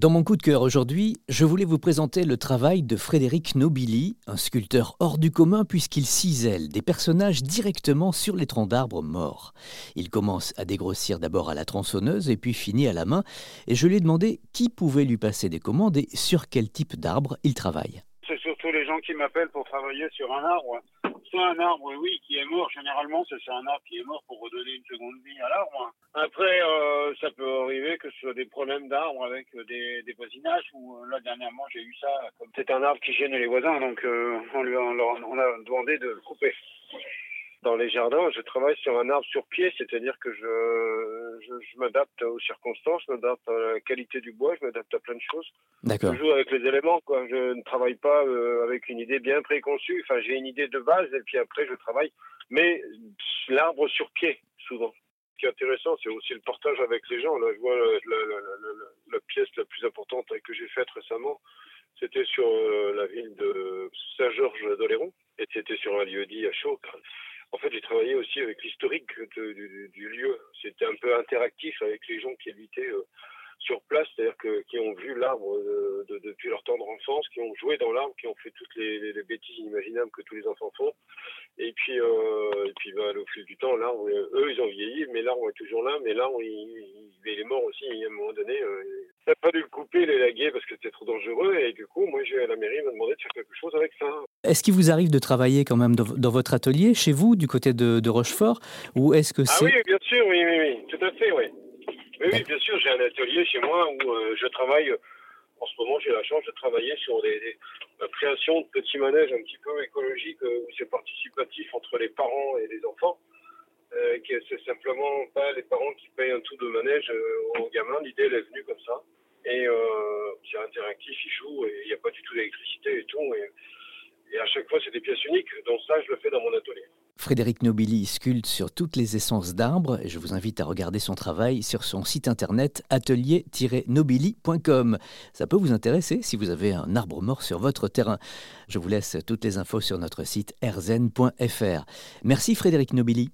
Dans mon coup de cœur aujourd'hui, je voulais vous présenter le travail de Frédéric Nobili, un sculpteur hors du commun puisqu'il cisèle des personnages directement sur les troncs d'arbres morts. Il commence à dégrossir d'abord à la tronçonneuse et puis finit à la main, et je lui ai demandé qui pouvait lui passer des commandes et sur quel type d'arbre il travaille. C'est surtout les gens qui m'appellent pour travailler sur un arbre soit un arbre, oui, qui est mort. Généralement, c'est un arbre qui est mort pour redonner une seconde vie à l'arbre. Après, euh, ça peut arriver que ce soit des problèmes d'arbres avec des, des voisinages. Ou euh, là, dernièrement, j'ai eu ça. C'est un arbre qui gêne les voisins, donc euh, on, lui, on, on a demandé de le couper. Dans les jardins, je travaille sur un arbre sur pied, c'est-à-dire que je, je, je m'adapte aux circonstances, je m'adapte à la qualité du bois, je m'adapte à plein de choses. D'accord. Je joue avec les éléments, quoi. Je ne travaille pas euh, avec une idée bien préconçue. Enfin, j'ai une idée de base et puis après, je travaille. Mais l'arbre sur pied, souvent. Qui est intéressant, c'est aussi le partage avec les gens. Là, je vois la, la, pièce la plus importante que j'ai faite récemment. C'était sur euh, la ville de Saint-Georges d'Oléron et c'était sur un lieu dit à Chaux. En fait, j'ai travaillé aussi avec l'historique du, lieu. C'était un peu interactif avec les gens qui habitaient euh, sur place, c'est-à-dire qui ont vu l'arbre de, de, depuis leur tendre enfance, qui ont joué dans l'arbre, qui ont fait toutes les, les, bêtises inimaginables que tous les enfants font. Et puis, euh, et puis bah, au fil du temps, l'arbre, eux, ils ont vieilli, mais l'arbre est toujours là, mais l'arbre, il, il, est mort aussi. À un moment donné, euh, il n'a pas dû le couper, l'élaguer parce que c'était trop dangereux. Et du coup, moi, j'ai à la mairie m'a demandé de faire quelque chose avec ça. Est-ce qu'il vous arrive de travailler quand même dans, dans, votre atelier, chez vous, du côté de, de Rochefort, ou est-ce que c'est Ah oui, bien sûr, oui, oui, oui, tout à fait, oui. Oui, oui, bien sûr, j'ai un atelier chez moi où euh, je travaille. En ce moment, j'ai la chance de travailler sur des, des, la création de petits manèges un petit peu écologiques euh, où c'est participatif entre les parents et les enfants. Euh, c'est simplement pas les parents qui payent un tout de manège euh, aux gamins. L'idée, elle est venue comme ça. Et c'est interactif, ils jouent et il n'y a pas du tout d'électricité et tout. Et, et à chaque fois, c'est des pièces uniques. Donc ça, je le fais dans mon atelier. Frédéric Nobili sculpte sur toutes les essences d'arbres je vous invite à regarder son travail sur son site internet atelier-nobili.com. Ça peut vous intéresser si vous avez un arbre mort sur votre terrain. Je vous laisse toutes les infos sur notre site erzen.fr. Merci Frédéric Nobili.